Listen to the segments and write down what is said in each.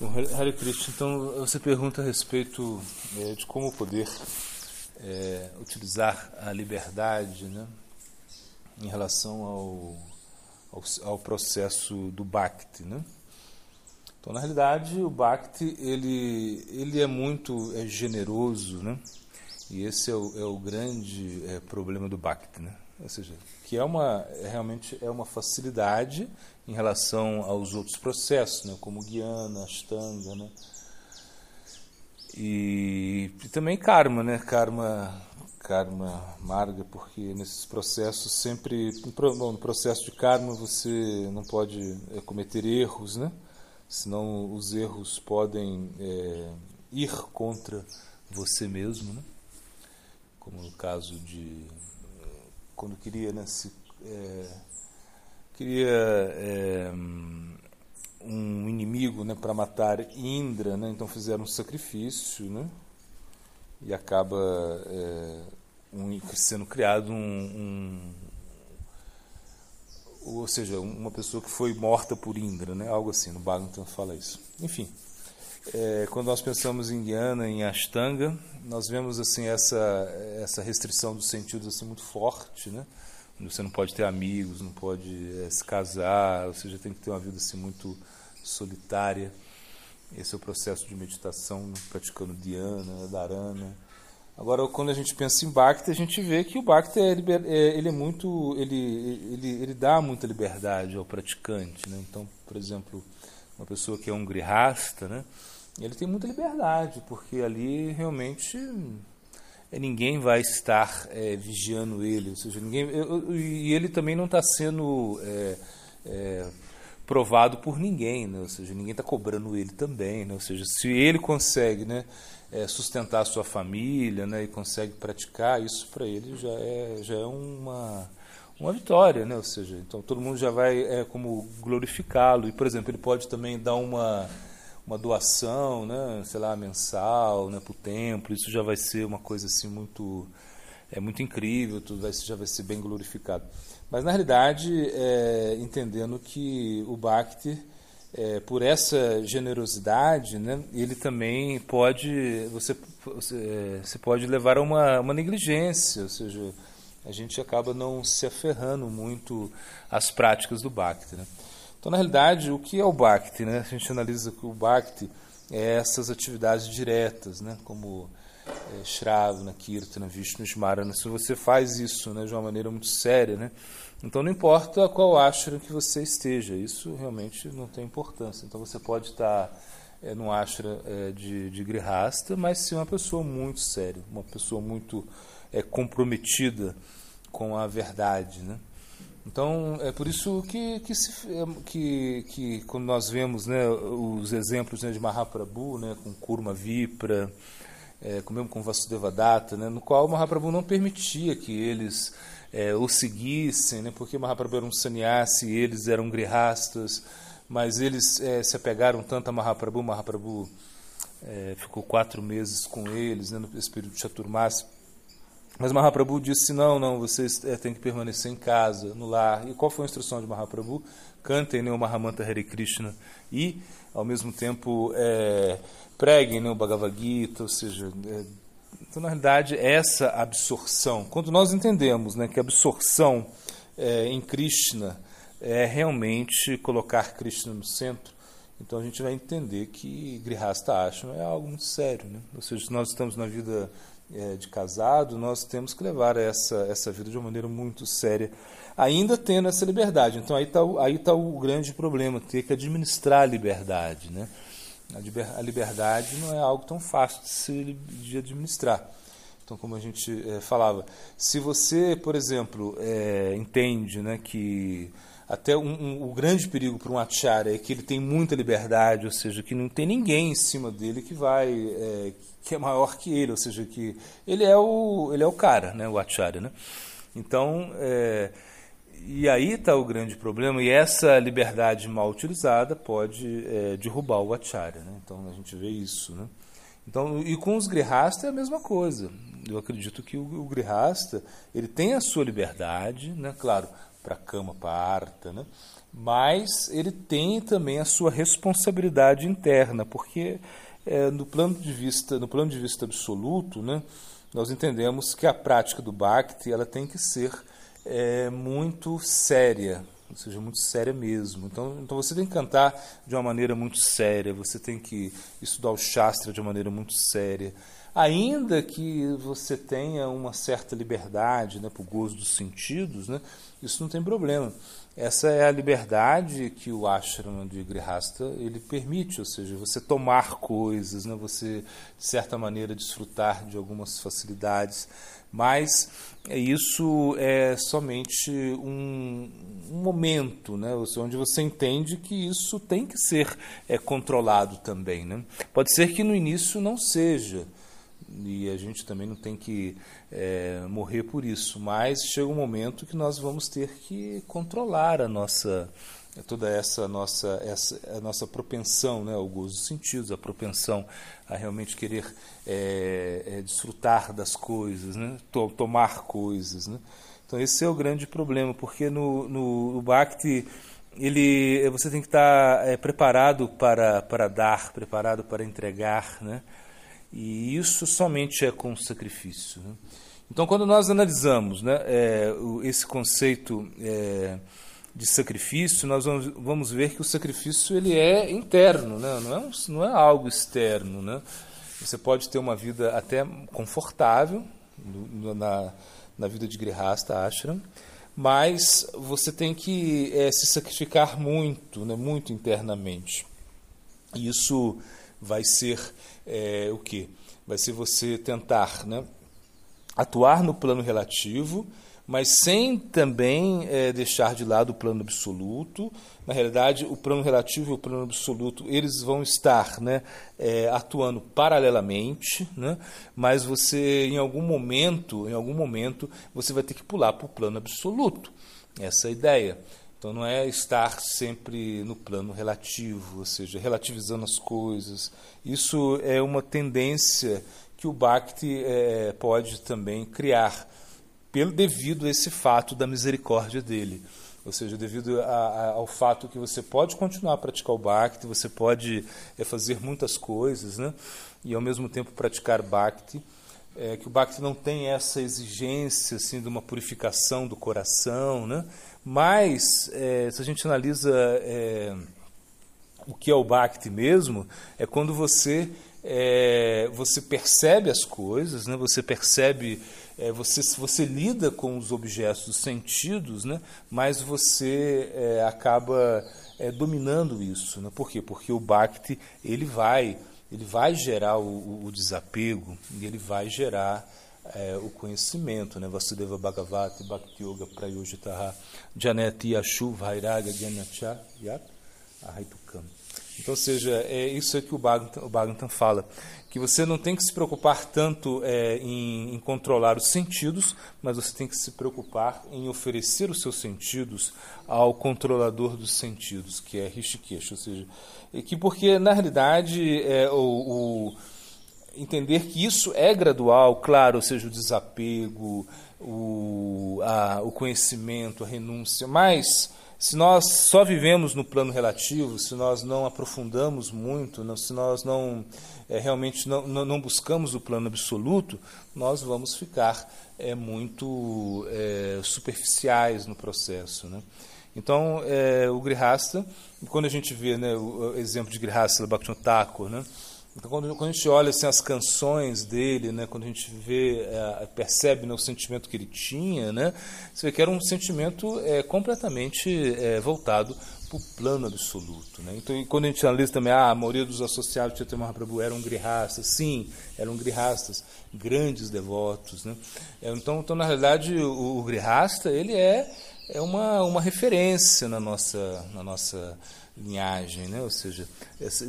Então, Hare Krishna, então você pergunta a respeito é, de como poder é, utilizar a liberdade né, em relação ao, ao, ao, processo do Bhakti. Né? Então, na realidade, o Bhakti ele, ele é muito é, generoso, né? e esse é o, é o grande é, problema do Bhakti. Né? Ou seja, que é uma, é, realmente é uma facilidade em relação aos outros processos, né, como Guiana, Ashtanga, né, e, e, também karma, né, karma, karma marga, porque nesses processos sempre, bom, no processo de karma você não pode é, cometer erros, né, senão os erros podem é, ir contra você mesmo, né, como no caso de quando queria né, se, é, queria é, um inimigo né, para matar Indra, né, então fizeram um sacrifício, né, e acaba é, um, sendo criado um, um, ou seja, uma pessoa que foi morta por Indra, né, algo assim, no Bhagavatam fala isso. Enfim, é, quando nós pensamos em Guiana, em Ashtanga, nós vemos assim essa essa restrição dos sentidos assim muito forte, né? Você não pode ter amigos, não pode é, se casar, ou seja, tem que ter uma vida assim muito solitária. Esse é o processo de meditação, praticando dhyana, dharana. Agora, quando a gente pensa em Bhakti, a gente vê que o Bhakti é, liber, é, ele é muito, ele, ele, ele dá muita liberdade ao praticante. Né? Então, por exemplo, uma pessoa que é um grihasta, né? ele tem muita liberdade, porque ali realmente é, ninguém vai estar é, vigiando ele, ou seja, ninguém e ele também não está sendo é, é, provado por ninguém, né? ou seja, ninguém está cobrando ele também, né? ou seja, se ele consegue, né, sustentar a sua família, né, e consegue praticar isso para ele já é já é uma uma vitória, né? Ou seja, então todo mundo já vai é, como glorificá-lo. E, por exemplo, ele pode também dar uma uma doação, né, sei lá, mensal, né, para o templo, isso já vai ser uma coisa assim muito é muito incrível, tudo vai, já vai ser bem glorificado. Mas na realidade, é, entendendo que o Bhakti, é, por essa generosidade, né, ele também pode você você, é, você pode levar a uma, uma negligência, ou seja, a gente acaba não se aferrando muito às práticas do Bhakti, né? Então, na realidade, o que é o Bhakti? Né? A gente analisa que o Bhakti é essas atividades diretas, né? como é, Shravana, Kirtana, Vishnu, Smarana. Se você faz isso né, de uma maneira muito séria, né? então não importa qual ashram que você esteja, isso realmente não tem importância. Então você pode estar é, num ashram é, de, de mas se uma pessoa muito séria, uma pessoa muito é, comprometida com a verdade, né? Então, é por isso que, que, se, é, que, que quando nós vemos né, os exemplos né, de Mahaprabhu, né, com Kurma Vipra, é, mesmo com Vasudevadatta, né, no qual Mahaprabhu não permitia que eles é, o seguissem, né, porque Mahaprabhu era um sannyasi, eles eram grihastas, mas eles é, se apegaram tanto a Mahaprabhu, Mahaprabhu é, ficou quatro meses com eles, né, nesse período de Chaturmasi, mas Mahaprabhu disse: não, não, vocês é, têm que permanecer em casa, no lar. E qual foi a instrução de Mahaprabhu? Cantem né, o Mahamanta Hare Krishna e, ao mesmo tempo, é, preguem né, o Bhagavad Gita, ou seja, é, então, na realidade, essa absorção, quando nós entendemos né, que a absorção é, em Krishna é realmente colocar Krishna no centro, então a gente vai entender que Grihastha Ashram é algo muito sério. Né? Ou seja, se nós estamos na vida é, de casado, nós temos que levar essa, essa vida de uma maneira muito séria, ainda tendo essa liberdade. Então aí está aí tá o grande problema, ter que administrar a liberdade. Né? A liberdade não é algo tão fácil de se de administrar. Então, como a gente é, falava, se você, por exemplo, é, entende né, que até um, um, o grande perigo para um acharya é que ele tem muita liberdade, ou seja, que não tem ninguém em cima dele que vai é, que é maior que ele, ou seja, que ele é o ele é o cara, né, o acharya, né? Então, é, e aí está o grande problema e essa liberdade mal utilizada pode é, derrubar o acharya, né? Então a gente vê isso, né? Então, e com os grihasta é a mesma coisa. Eu acredito que o, o grihasta ele tem a sua liberdade, né? Claro, para a cama, para a arta, né? mas ele tem também a sua responsabilidade interna, porque é, no plano de vista no plano de vista absoluto, né, nós entendemos que a prática do Bhakti ela tem que ser é, muito séria, ou seja, muito séria mesmo. Então, então você tem que cantar de uma maneira muito séria, você tem que estudar o Shastra de uma maneira muito séria. Ainda que você tenha uma certa liberdade né, para o gozo dos sentidos, né, isso não tem problema. Essa é a liberdade que o ashram de Grihasta ele permite, ou seja, você tomar coisas, né, você de certa maneira desfrutar de algumas facilidades, mas isso é somente um, um momento, né, onde você entende que isso tem que ser é, controlado também. Né? Pode ser que no início não seja, e a gente também não tem que é, morrer por isso, mas chega um momento que nós vamos ter que controlar a nossa toda essa nossa essa a nossa propensão, né, ao gozo dos sentidos, a propensão a realmente querer é, é, desfrutar das coisas, né, to tomar coisas, né. Então esse é o grande problema, porque no, no, no Bhakti ele você tem que estar é, preparado para para dar, preparado para entregar, né. E isso somente é com sacrifício. Né? Então, quando nós analisamos né, é, esse conceito é, de sacrifício, nós vamos, vamos, ver que o sacrifício ele é interno, né? não, é um, não é algo externo. Né? Você pode ter uma vida até confortável na, na vida de Grihasta Ashram, mas você tem que é, se sacrificar muito, né, muito internamente. Isso vai ser é, o que? Vai ser você tentar né, atuar no plano relativo, mas sem também é, deixar de lado o plano absoluto. Na realidade, o plano relativo e o plano absoluto eles vão estar né, é, atuando paralelamente, né, mas você em algum momento, em algum momento, você vai ter que pular para o plano absoluto. Essa é a ideia. Então não é estar sempre no plano relativo, ou seja, relativizando as coisas. Isso é uma tendência que o Bhakti é, pode também criar, pelo devido a esse fato da misericórdia dele. Ou seja, devido a, a, ao fato que você pode continuar a praticar o Bhakti, você pode é, fazer muitas coisas, né? e ao mesmo tempo praticar Bhakti é, que o Bhakti não tem essa exigência assim de uma purificação do coração, né? Mas é, se a gente analisa é, o que é o Bhakti mesmo, é quando você é, você percebe as coisas, né? Você percebe é, você, você lida com os objetos dos sentidos, né? mas você é, acaba dominando isso. Né? Por quê? Porque o Bhakti ele vai ele vai gerar o, o desapego e ele vai gerar é, o conhecimento, né? Vasudeva Bhagavati Bhakti Yoga Prayojitaha Janeti Ashu Vairaga Gyanacha Yak Ahaitukam. Então, seja, é isso que o Bhagavatam, o fala, que você não tem que se preocupar tanto é, em, em, controlar os sentidos, mas você tem que se preocupar em oferecer os seus sentidos ao controlador dos sentidos, que é Rishikesh, ou seja, que porque na realidade é, o, o entender que isso é gradual, claro, ou seja, o desapego, o, a, o conhecimento, a renúncia, mas se nós só vivemos no plano relativo, se nós não aprofundamos muito, não, se nós não é, realmente não, não, buscamos o plano absoluto, nós vamos ficar é, muito é, superficiais no processo. Né? Então, é, o Grihasta, quando a gente vê né, o exemplo de Grihasta, Bhaktivinoda Thakur, né, então, quando, quando, a gente olha assim, as canções dele, né, quando a gente vê, é, percebe né, o sentimento que ele tinha, né, você vê que era um sentimento é, completamente é, voltado para o plano absoluto. Né? Então, quando a gente analisa também, ah, a maioria dos associados de Chaitanya Mahaprabhu eram grihastas, sim, eram grihastas, grandes devotos. Né? É, então, então, na realidade, o, o grihasta ele é, é uma, uma referência na nossa, na nossa linhagem, né? ou seja,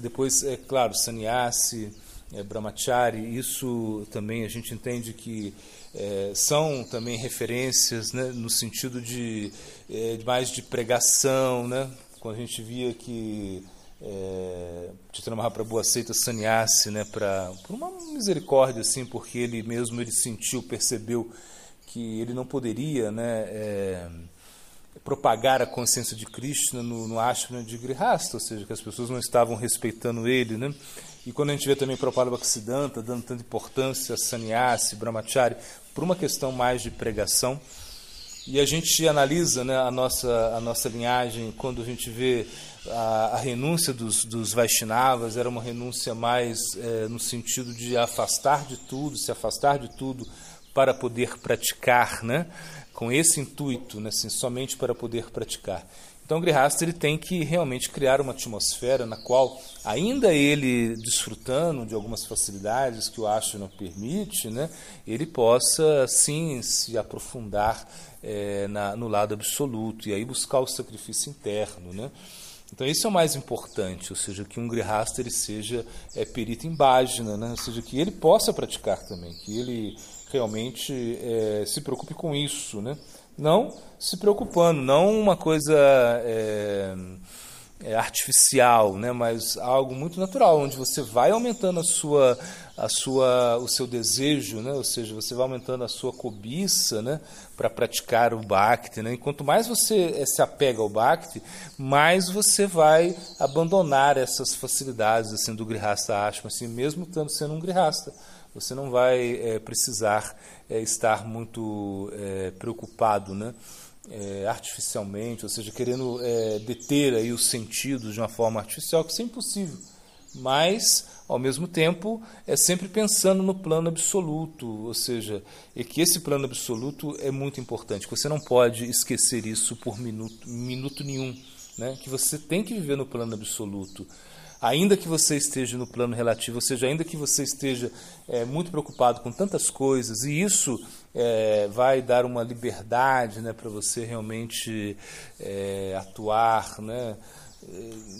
depois, é claro, sannyasi, é, brahmachari, isso também a gente entende que é, são também referências né, no sentido de, é, mais de pregação, né? quando a gente via que é, Mahaprabhu aceita sannyasi né, pra, por uma misericórdia, assim, porque ele mesmo ele sentiu, percebeu que ele não poderia né, é, propagar a consciência de Krishna no, no ashram de Grihasta, ou seja, que as pessoas não estavam respeitando ele, né? E quando a gente vê também Prabhupada Bhaktisiddhanta dando tanta importância a sannyasi, brahmachari, por uma questão mais de pregação, e a gente analisa né, a, nossa, a nossa linhagem quando a gente vê a, a renúncia dos, dos Vaishnavas, era uma renúncia mais é, no sentido de afastar de tudo, se afastar de tudo para poder praticar, né? Com esse intuito, né? assim, somente para poder praticar. Então Grihasta ele tem que realmente criar uma atmosfera na qual, ainda ele desfrutando de algumas facilidades que o ashram permite, né, ele possa sim se aprofundar é, na, no lado absoluto e aí buscar o sacrifício interno. Né. Então isso é o mais importante, ou seja, que um Grihasta ele seja é, perito em bhajana, né, ou seja, que ele possa praticar também, que ele realmente é, se preocupe com isso, né? Não se preocupando, não uma coisa é, é, artificial, né, mas algo muito natural, onde você vai aumentando a sua, a sua, o seu desejo, né, ou seja, você vai aumentando a sua cobiça, né, para praticar o bhakti, né. E quanto mais você é, se apega ao bhakti, mais você vai abandonar essas facilidades assim do grihasta ashram, assim, mesmo estando sendo um grihasta você não vai é, precisar é, estar muito preocupado né, artificialmente, ou seja, querendo deter aí os sentidos de uma forma artificial, que isso é impossível. Mas, ao mesmo tempo, é sempre pensando no plano absoluto, ou seja, é que esse plano absoluto é muito importante, que você não pode esquecer isso por minuto, minuto nenhum, né? que você tem que viver no plano absoluto ainda que você esteja no plano relativo, ou seja, ainda que você esteja é, muito preocupado com tantas coisas, e isso é, vai dar uma liberdade né, para você realmente é, atuar né,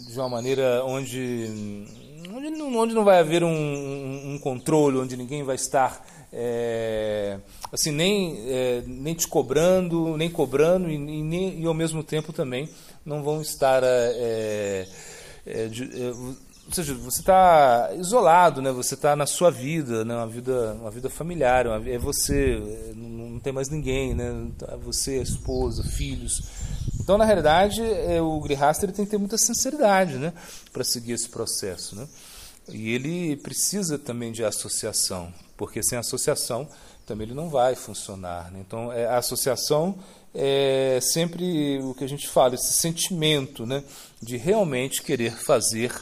de uma maneira onde, onde, não, onde não vai haver um, um controle, onde ninguém vai estar. É, assim nem é, nem te cobrando nem cobrando e, e, nem, e ao mesmo tempo também não vão estar é, é, de, ou seja, você está isolado, né? Você está na sua vida, né? Uma vida, uma vida familiar, uma, é você, é, não, tem mais ninguém, né? Tá você, a esposa, filhos. Então, na realidade, é, o Grihasta tem que ter muita sinceridade, né? Para seguir esse processo, né? E ele precisa também de associação, porque sem associação também ele não vai funcionar. Né? Então, é, a associação é sempre o que a gente fala, esse sentimento né, de realmente querer fazer,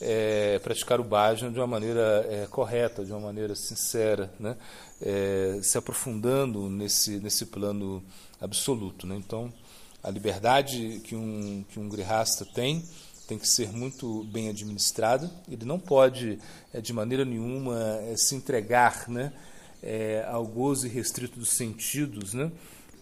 é, praticar o bhajana de uma maneira é, correta, de uma maneira sincera, né, é, se aprofundando nesse, nesse plano absoluto. Né? Então, a liberdade que um, que um grihasta tem tem que ser muito bem administrada, ele não pode, é, de maneira nenhuma, é, se entregar né, é, ao gozo irrestrito dos sentidos, né?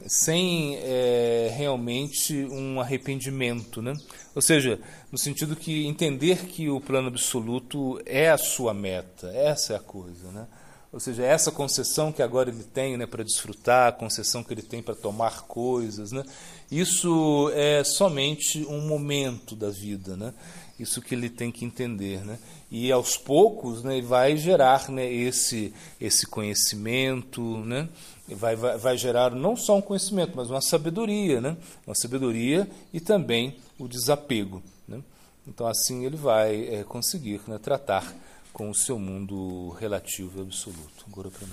Sem é, realmente um arrependimento, né? Ou seja, no sentido que entender que o plano absoluto é a sua meta, essa é a coisa, né? Ou seja, essa concessão que agora ele tem né, para desfrutar, a concessão que ele tem para tomar coisas, né? Isso é somente um momento da vida, né? Isso que ele tem que entender, né? E aos poucos, né, vai gerar, né, esse esse conhecimento, né? Vai, vai, vai gerar não só um conhecimento, mas uma sabedoria, né? Uma sabedoria e também o desapego, né? Então assim ele vai é, conseguir né, tratar com o seu mundo relativo e absoluto. Agora para